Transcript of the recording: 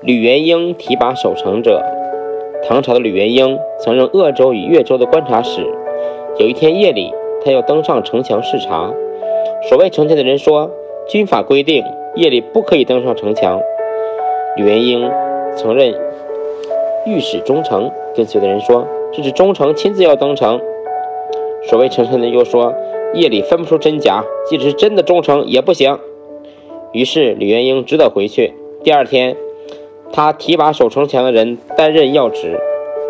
吕元英提拔守城者。唐朝的吕元英曾任鄂州与越州的观察使。有一天夜里，他要登上城墙视察。守卫城墙的人说：“军法规定，夜里不可以登上城墙。”吕元英曾任御史中丞，跟随的人说：“这是中丞亲自要登城。”守卫城墙的人又说：“夜里分不出真假，即使是真的忠诚也不行。”于是吕元英只得回去。第二天，他提拔守城墙的人担任要职，